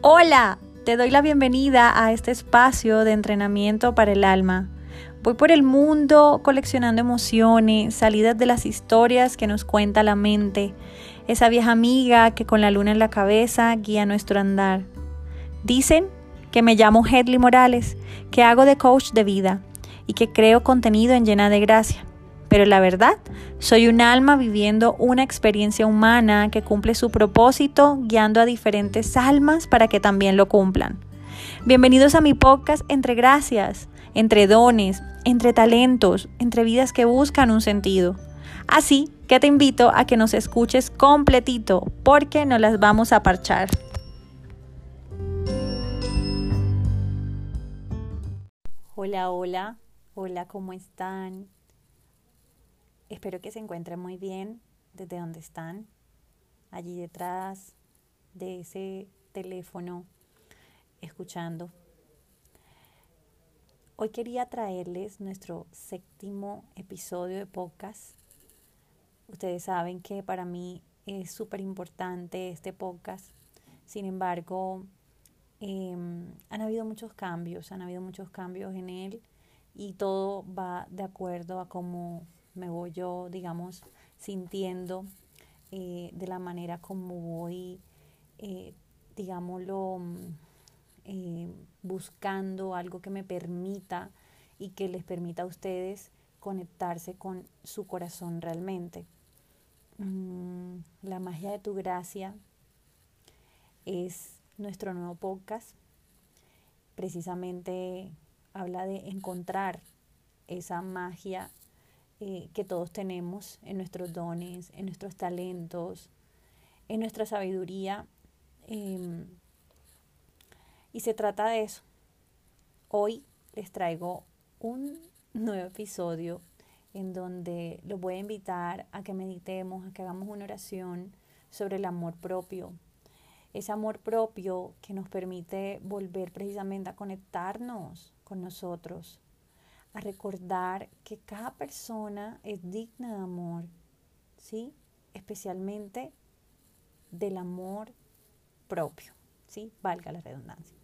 Hola, te doy la bienvenida a este espacio de entrenamiento para el alma. Voy por el mundo coleccionando emociones, salidas de las historias que nos cuenta la mente, esa vieja amiga que con la luna en la cabeza guía nuestro andar. Dicen que me llamo Hedley Morales, que hago de coach de vida y que creo contenido en llena de gracia. Pero la verdad, soy un alma viviendo una experiencia humana que cumple su propósito guiando a diferentes almas para que también lo cumplan. Bienvenidos a mi podcast Entre Gracias, entre dones, entre talentos, entre vidas que buscan un sentido. Así que te invito a que nos escuches completito porque nos las vamos a parchar. Hola, hola, hola, ¿cómo están? Espero que se encuentren muy bien desde donde están, allí detrás de ese teléfono, escuchando. Hoy quería traerles nuestro séptimo episodio de podcast. Ustedes saben que para mí es súper importante este podcast. Sin embargo, em, han habido muchos cambios, han habido muchos cambios en él y todo va de acuerdo a cómo me voy yo, digamos, sintiendo eh, de la manera como voy, eh, digámoslo, mm, eh, buscando algo que me permita y que les permita a ustedes conectarse con su corazón realmente. Mm, la magia de tu gracia es nuestro nuevo podcast. Precisamente habla de encontrar esa magia eh, que todos tenemos en nuestros dones, en nuestros talentos, en nuestra sabiduría. Em, y se trata de eso. Hoy les traigo un nuevo episodio en donde los voy a invitar a que meditemos, a que hagamos una oración sobre el amor propio. Ese amor propio que nos permite volver precisamente a conectarnos con nosotros, a recordar que cada persona es digna de amor, ¿sí? Especialmente del amor propio, ¿sí? Valga la redundancia.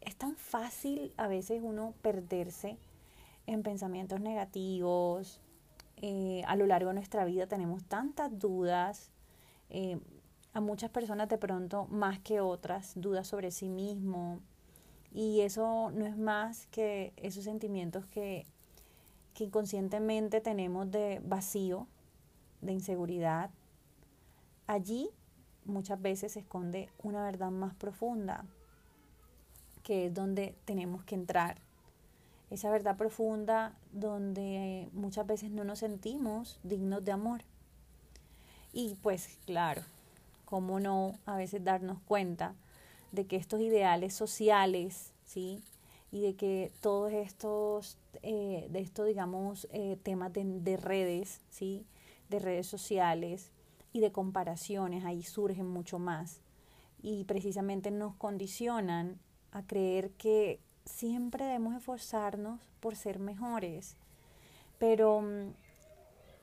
Es tan fácil a veces uno perderse en pensamientos negativos. Eh, a lo largo de nuestra vida tenemos tantas dudas. Eh, a muchas personas de pronto más que otras, dudas sobre sí mismo, y eso no es más que esos sentimientos que, que inconscientemente tenemos de vacío, de inseguridad. Allí muchas veces se esconde una verdad más profunda, que es donde tenemos que entrar. Esa verdad profunda donde muchas veces no nos sentimos dignos de amor. Y pues claro, ¿cómo no a veces darnos cuenta de que estos ideales sociales, ¿sí? Y de que todos estos, eh, de estos, digamos, eh, temas de, de, redes, ¿sí? De redes sociales y de comparaciones, ahí surgen mucho más. Y precisamente nos condicionan a creer que siempre debemos esforzarnos por ser mejores. Pero mm,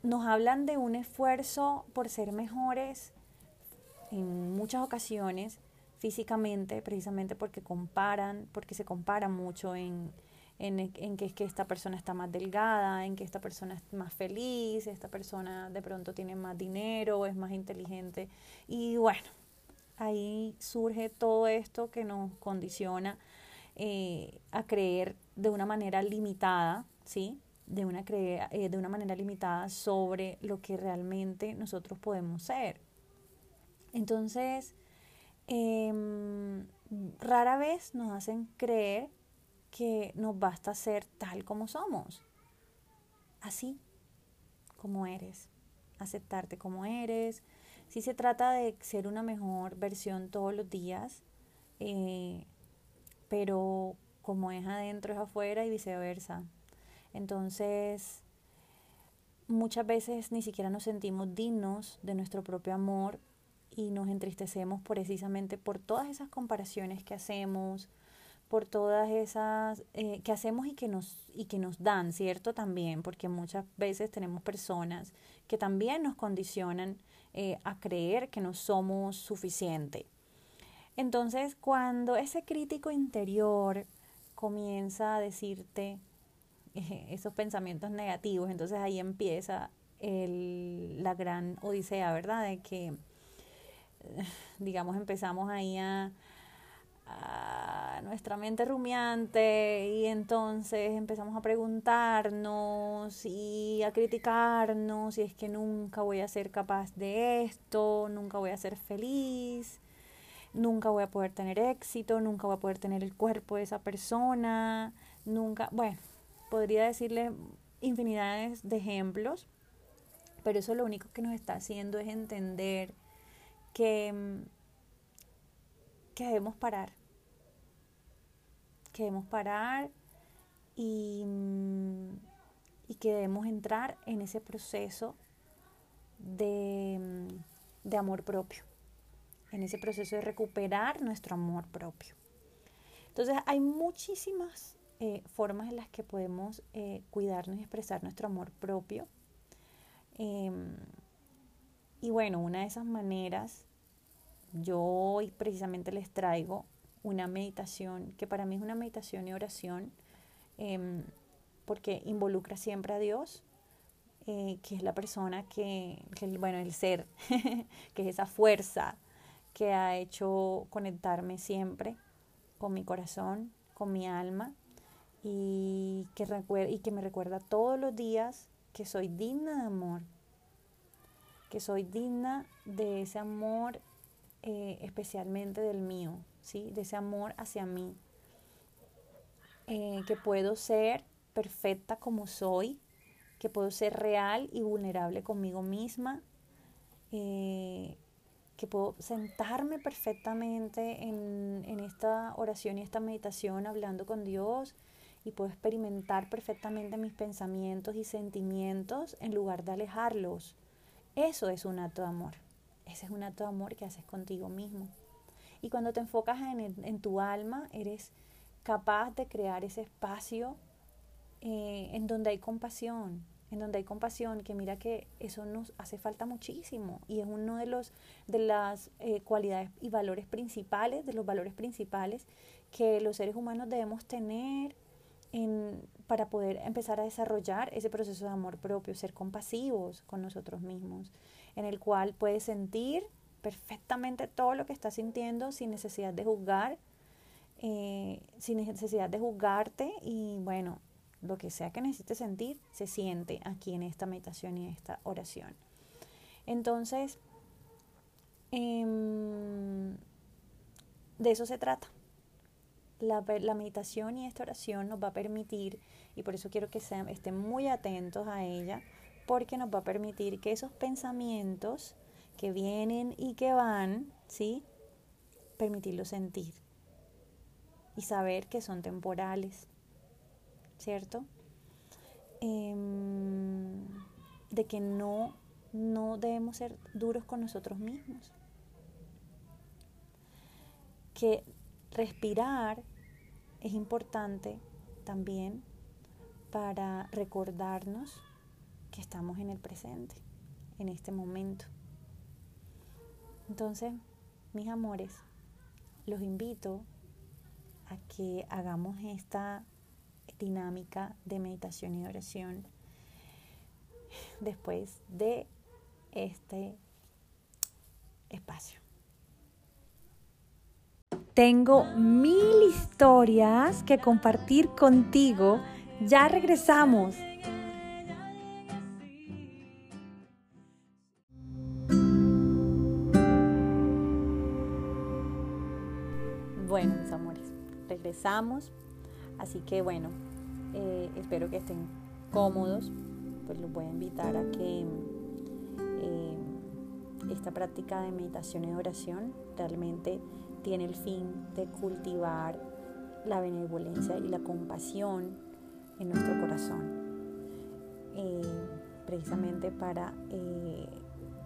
nos hablan de un esfuerzo por ser mejores en muchas ocasiones físicamente, precisamente porque comparan, porque se compara mucho en, en, que es que esta persona está más delgada, en que esta persona es más feliz, esta persona de pronto tiene más dinero, es más inteligente. Y bueno, ahí surge todo esto que nos condiciona eh, a creer de una manera limitada, ¿sí? De una, eh, de una manera limitada sobre lo que realmente nosotros podemos ser. Entonces, Em, rara vez nos hacen creer que nos basta ser tal como somos, así como eres, aceptarte como eres. Si se trata de ser una mejor versión todos los días, eh, pero como es adentro es afuera y viceversa. Entonces, muchas veces ni siquiera nos sentimos dignos de nuestro propio amor y nos entristecemos precisamente por todas esas comparaciones que hacemos, por todas esas eh, que hacemos y que nos y que nos dan, ¿cierto? También, porque muchas veces tenemos personas que también nos condicionan eh, a creer que no somos suficiente. Entonces, cuando ese crítico interior comienza a decirte esos pensamientos negativos, entonces ahí empieza el, la gran odisea, ¿verdad? De que, digamos, empezamos ahí a nuestra mente rumiante y entonces empezamos a preguntarnos y a criticarnos si es que nunca voy a ser capaz de esto, nunca voy a ser feliz, nunca voy a poder tener éxito, nunca voy a poder tener el cuerpo de esa persona, nunca, bueno, podría decirle infinidades de ejemplos, pero eso lo único que nos está haciendo es entender que, que debemos parar que debemos parar y, y, que debemos entrar en ese proceso de, de amor propio, en ese proceso de recuperar nuestro amor propio. Entonces hay muchísimas eh, formas en las que podemos eh, cuidarnos y expresar nuestro amor propio. Em, y bueno, una de esas maneras, yo hoy precisamente les traigo una meditación, que para mí es una meditación y oración, em, porque involucra siempre a Dios, eh, que es la persona que, bueno, el ser, que es esa fuerza que ha hecho conectarme siempre con mi corazón, con mi alma, y que, y que me recuerda todos los días que soy digna de amor, que soy digna de ese amor eh, especialmente del mío, ¿sí? de ese amor hacia mí, eh, que puedo ser perfecta como soy, que puedo ser real y vulnerable conmigo misma, eh, que puedo sentarme perfectamente en, en esta oración y esta meditación hablando con Dios y puedo experimentar perfectamente mis pensamientos y sentimientos en lugar de alejarlos. Eso es un acto de amor. Ese es un acto de amor que haces contigo mismo. Y cuando te enfocas en, tu alma, eres capaz de crear ese espacio eh, en donde hay compasión, en donde hay compasión, que mira que eso nos hace falta muchísimo y es uno de los de las eh, cualidades y valores principales, de los valores principales que los seres humanos debemos tener en, para poder empezar a desarrollar ese proceso de amor propio, ser compasivos con nosotros mismos, en el cual puedes sentir perfectamente todo lo que estás sintiendo sin necesidad de juzgar, eh, sin necesidad de juzgarte y bueno, lo que sea que necesites sentir, se siente aquí en esta meditación y en esta oración. Entonces, em, de eso se trata. La, la, meditación y esta oración nos va a permitir, y por eso quiero que sean, estén muy atentos a ella, porque nos va a permitir que esos pensamientos que vienen y que van, ¿sí? Permitirlos sentir y saber que son temporales, ¿cierto? Em, de que no, no debemos ser duros con nosotros mismos. Que respirar es importante también para recordarnos que estamos en el presente, en este momento. Entonces, mis amores, los invito a que hagamos esta dinámica de meditación y oración después de este espacio. Tengo mil historias que compartir contigo. Ya regresamos. Así que bueno, eh, espero que estén cómodos. Pues los voy a invitar a que eh, esta práctica de meditación y oración realmente tiene el fin de cultivar la benevolencia y la compasión en nuestro corazón. Eh, precisamente para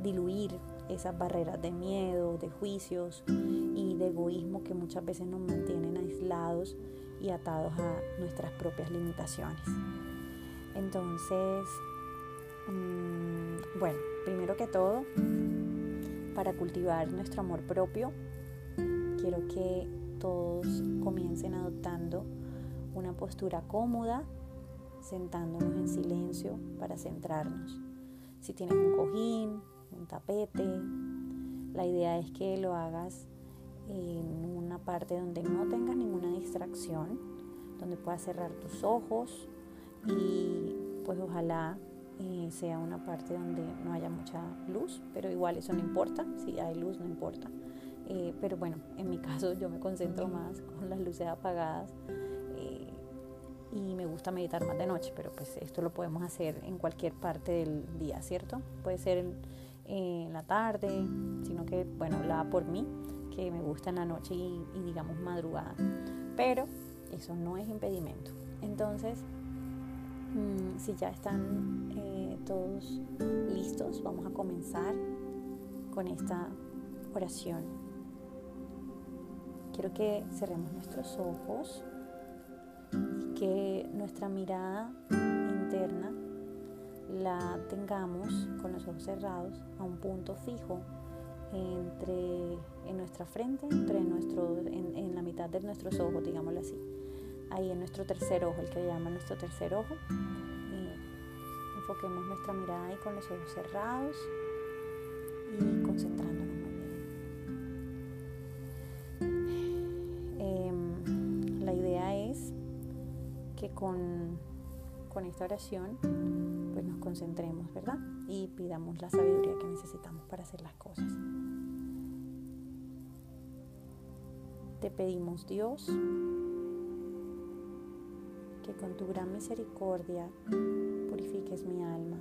diluir esas barreras de miedo, de juicios y de egoísmo que muchas veces nos mantienen aislados y atados a nuestras propias limitaciones. Entonces, mm, bueno, primero que todo, para cultivar nuestro amor propio, quiero que todos comiencen adoptando una postura cómoda, sentándonos en silencio para centrarnos. Si tienes un cojín, un tapete, la idea es que lo hagas en una parte donde no tengas ninguna distracción, donde puedas cerrar tus ojos y pues ojalá eh, sea una parte donde no haya mucha luz, pero igual eso no importa, si hay luz no importa. Eh, pero bueno, en mi caso yo me concentro más con las luces apagadas eh, y me gusta meditar más de noche, pero pues esto lo podemos hacer en cualquier parte del día, ¿cierto? Puede ser en, la tarde, sino que, bueno, hablaba por mí, que me gusta en la noche y, digamos madrugada. Pero eso no es impedimento. Entonces, mm, si ya están eh, todos listos, vamos a comenzar con esta oración. Quiero que cerremos nuestros ojos y que nuestra mirada interna la tengamos con los ojos cerrados a un punto fijo entre en nuestra frente, entre nuestro, en, la mitad de nuestros ojos, digámoslo así. Ahí en nuestro tercer ojo, el que llama nuestro tercer ojo. enfoquemos nuestra mirada ahí con los ojos cerrados y concentrándonos muy bien. Em, la idea es que con, con esta oración pues nos concentremos, ¿verdad? Y pidamos la sabiduría que necesitamos para hacer las cosas. Te pedimos, Dios, que con tu gran misericordia purifiques mi alma,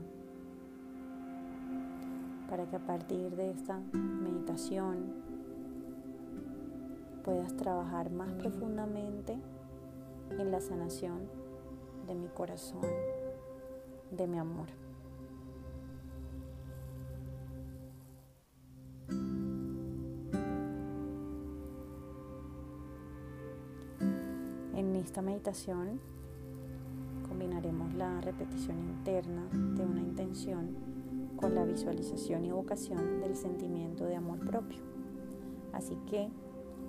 para que a partir de esta meditación puedas trabajar más profundamente en la sanación de mi corazón de mi amor. En esta meditación combinaremos la repetición interna de una intención con la visualización y evocación del sentimiento de amor propio. Así que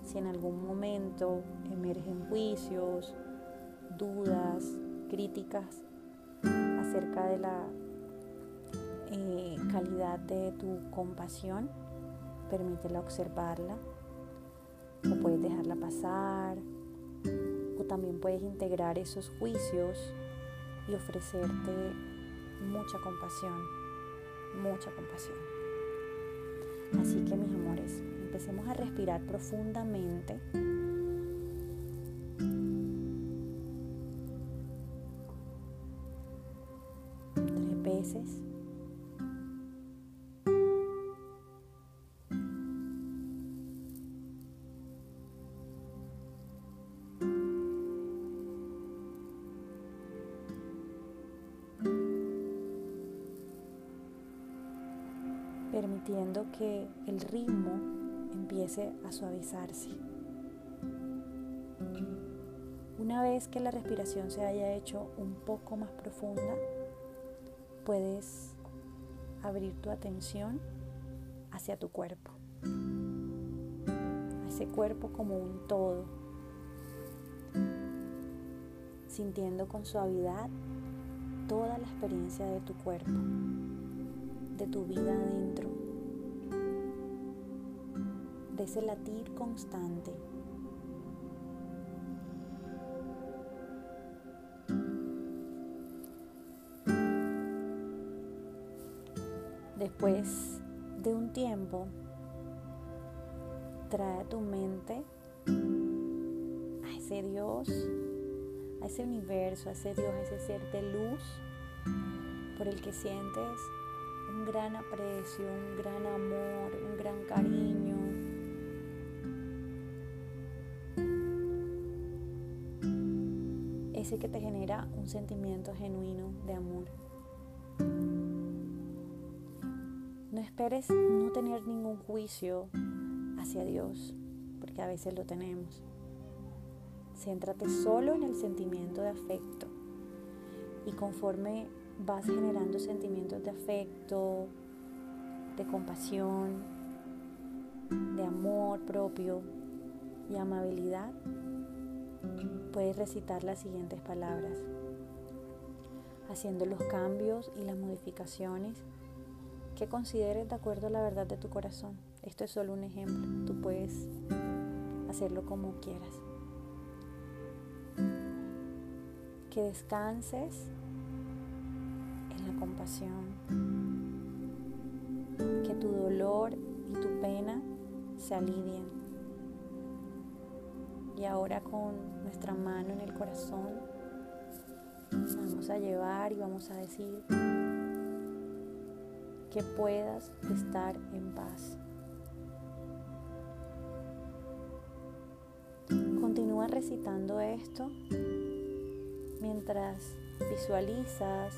si en algún momento emergen juicios, dudas, críticas acerca de la eh, calidad de tu compasión, permítela observarla. O puedes dejarla pasar. O también puedes integrar esos juicios y ofrecerte mucha compasión, mucha compasión. Así que mis amores, empecemos a respirar profundamente permitiendo que el ritmo empiece a suavizarse. Una vez que la respiración se haya hecho un poco más profunda, puedes abrir tu atención hacia tu cuerpo, a ese cuerpo como un todo, sintiendo con suavidad toda la experiencia de tu cuerpo, de tu vida adentro, de ese latir constante trae a tu mente a ese Dios, a ese universo, a ese Dios, a ese ser de luz por el que sientes un gran aprecio, un gran amor, un gran cariño. Ese que te genera un sentimiento genuino de amor. No esperes no tener ningún juicio hacia Dios, porque a veces lo tenemos. Céntrate solo en el sentimiento de afecto y conforme vas generando sentimientos de afecto, de compasión, de amor propio y amabilidad, puedes recitar las siguientes palabras, haciendo los cambios y las modificaciones que consideres de acuerdo a la verdad de tu corazón. Esto es solo un ejemplo, tú puedes hacerlo como quieras. Que descanses en la compasión, que tu dolor y tu pena se alivien. Y ahora con nuestra mano en el corazón vamos a llevar y vamos a decir que puedas estar en paz. Recitando esto mientras visualizas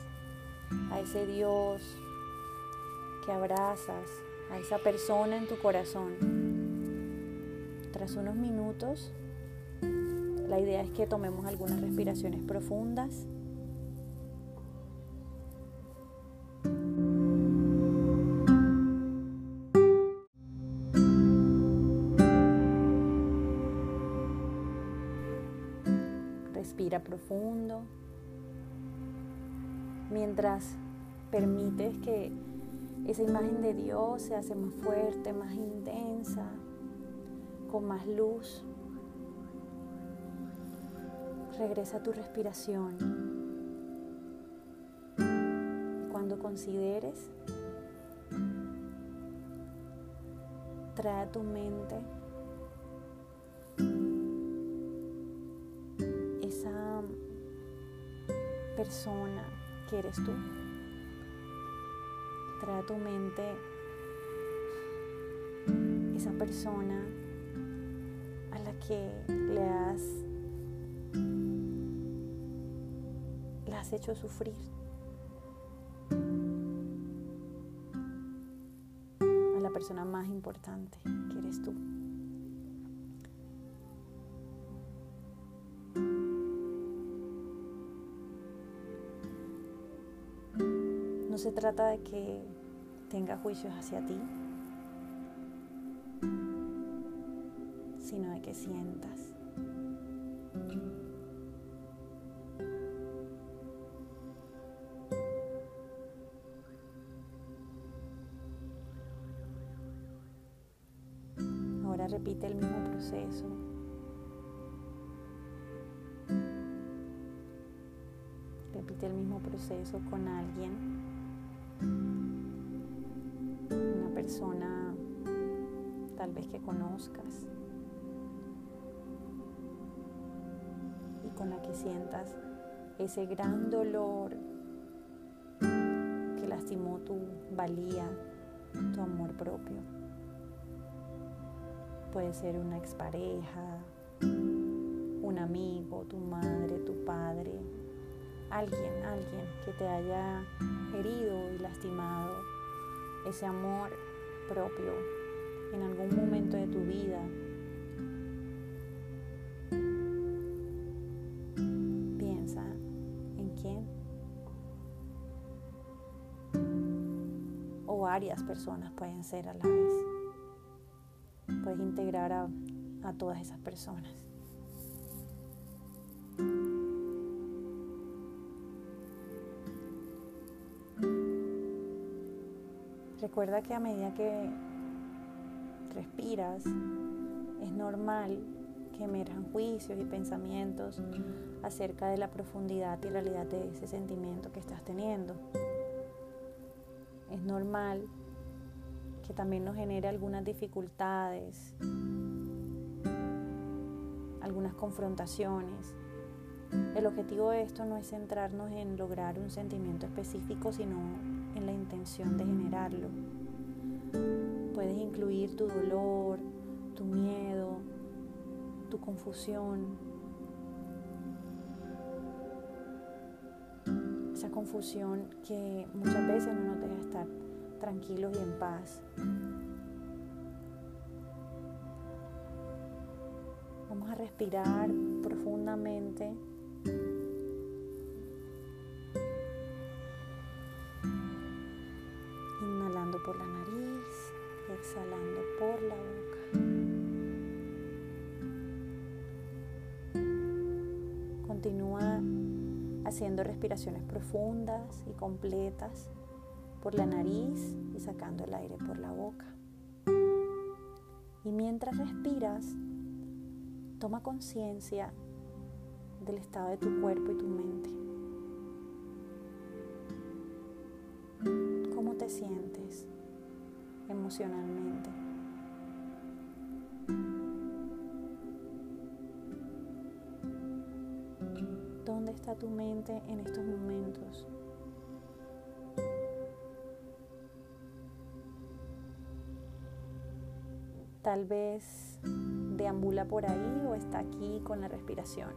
a ese Dios que abrazas, a esa persona en tu corazón. Tras unos minutos, la idea es que tomemos algunas respiraciones profundas. Profundo. Mientras permites que esa imagen de Dios se hace más fuerte, más intensa, con más luz. Regresa a tu respiración. Cuando consideres, trae a tu mente persona que eres tú. Trae a tu mente esa persona a la que le has, le has hecho sufrir. A la persona más importante que eres tú. Trata de que tenga juicios hacia ti, sino de que sientas. Ahora repite el mismo proceso. Repite el mismo proceso con alguien persona tal vez que conozcas y con la que sientas ese gran dolor que lastimó tu valía, tu amor propio. Puede ser una expareja, un amigo, tu madre, tu padre, alguien, alguien que te haya herido y lastimado ese amor propio en algún momento de tu vida. Piensa en quién o varias personas pueden ser a la vez. Puedes integrar a, a todas esas personas. Recuerda que a medida que respiras, es normal que emerjan juicios y pensamientos acerca de la profundidad y realidad de ese sentimiento que estás teniendo. Es normal que también nos genere algunas dificultades, algunas confrontaciones. El objetivo de esto no es centrarnos en lograr un sentimiento específico, sino en la intención de generarlo. Puedes incluir tu dolor, tu miedo, tu confusión. Esa confusión que muchas veces no nos deja estar tranquilos y en paz. Vamos a respirar profundamente. Haciendo respiraciones profundas y completas por la nariz y sacando el aire por la boca. Y mientras respiras, toma conciencia del estado de tu cuerpo y tu mente. ¿Cómo te sientes emocionalmente? ¿Dónde está tu mente en estos momentos? Tal vez deambula por ahí o está aquí con la respiración.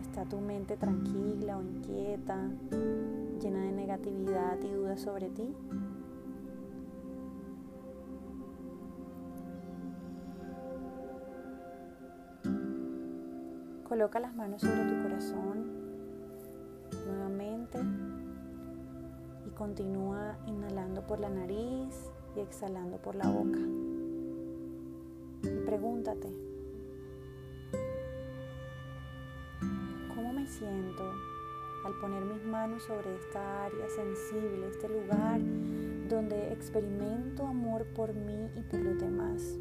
¿Está tu mente tranquila o inquieta, llena de negatividad y dudas sobre ti? Coloca las manos sobre tu corazón nuevamente y continúa inhalando por la nariz y exhalando por la boca. Y pregúntate, ¿cómo me siento al poner mis manos sobre esta área sensible, este lugar donde experimento amor por mí y por los demás?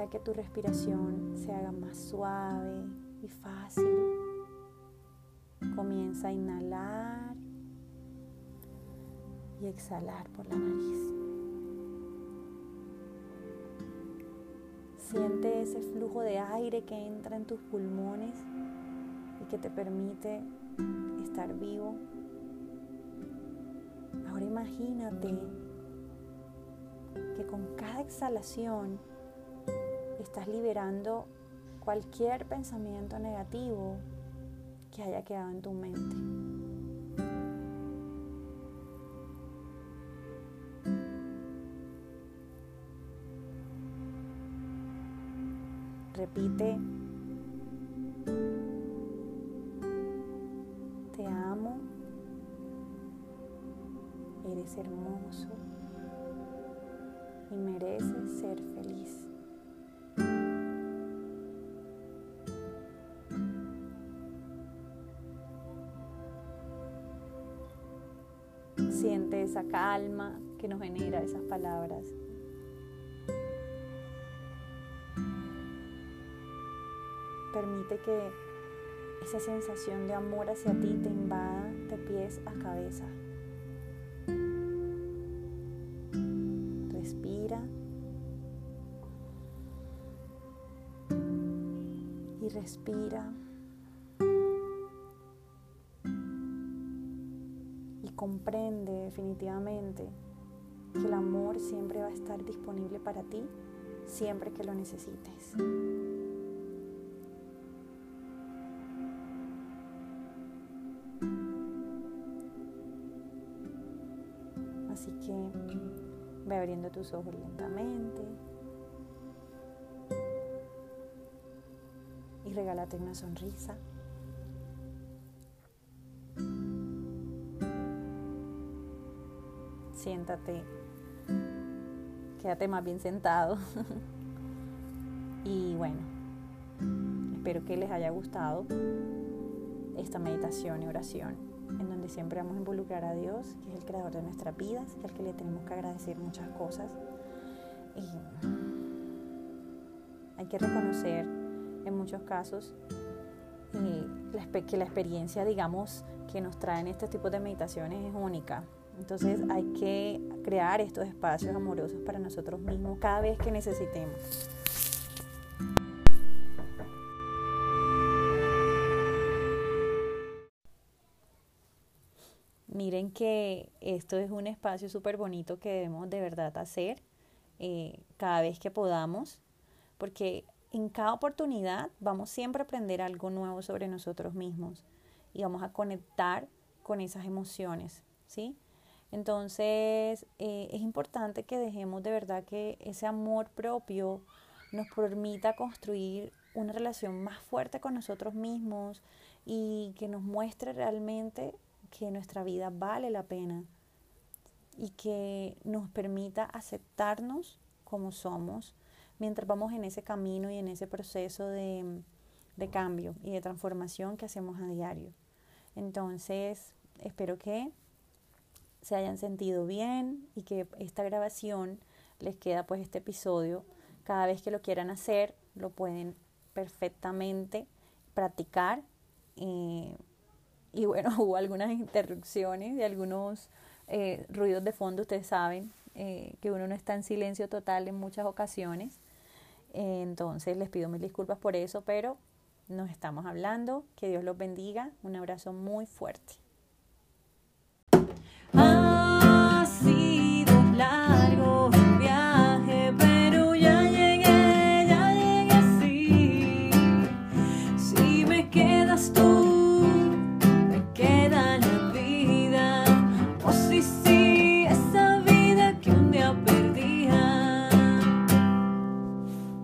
Deja que tu respiración se haga más suave y fácil. Comienza a inhalar y exhalar por la nariz. Siente ese flujo de aire que entra en tus pulmones y que te permite estar vivo. Ahora imagínate que con cada exhalación estás liberando cualquier pensamiento negativo que haya quedado en tu mente. Repite, te amo, eres hermoso. Y mereces ser Siente esa calma que nos genera esas palabras. Permite que esa sensación de amor hacia ti te invada de pies a cabeza. Respira. Y respira. Comprende definitivamente que el amor siempre va a estar disponible para ti siempre que lo necesites. Así que ve abriendo tus ojos lentamente y regálate una sonrisa. Siéntate, quédate más bien sentado. y bueno, espero que les haya gustado esta meditación y oración, en donde siempre vamos a involucrar a Dios, que es el creador de nuestras vidas, y al que le tenemos que agradecer muchas cosas. Y hay que reconocer en muchos casos eh, que la experiencia, digamos, que nos traen estos tipos de meditaciones es única. Entonces hay que crear estos espacios amorosos para nosotros mismos cada vez que necesitemos. Miren que esto es un espacio súper bonito que debemos de verdad hacer eh, cada vez que podamos, porque en cada oportunidad vamos siempre a aprender algo nuevo sobre nosotros mismos y vamos a conectar con esas emociones, ¿sí? Entonces eh, es importante que dejemos de verdad que ese amor propio nos permita construir una relación más fuerte con nosotros mismos y que nos muestre realmente que nuestra vida vale la pena y que nos permita aceptarnos como somos mientras vamos en ese camino y en ese proceso de, de cambio y de transformación que hacemos a diario. Entonces, espero que se hayan sentido bien y que esta grabación les queda pues este episodio. Cada vez que lo quieran hacer, lo pueden perfectamente practicar. Eh, y bueno, hubo algunas interrupciones y algunos eh, ruidos de fondo, ustedes saben eh, que uno no está en silencio total en muchas ocasiones. entonces les pido mil disculpas por eso, pero nos estamos hablando. Que Dios los bendiga. Un abrazo muy fuerte. 啊。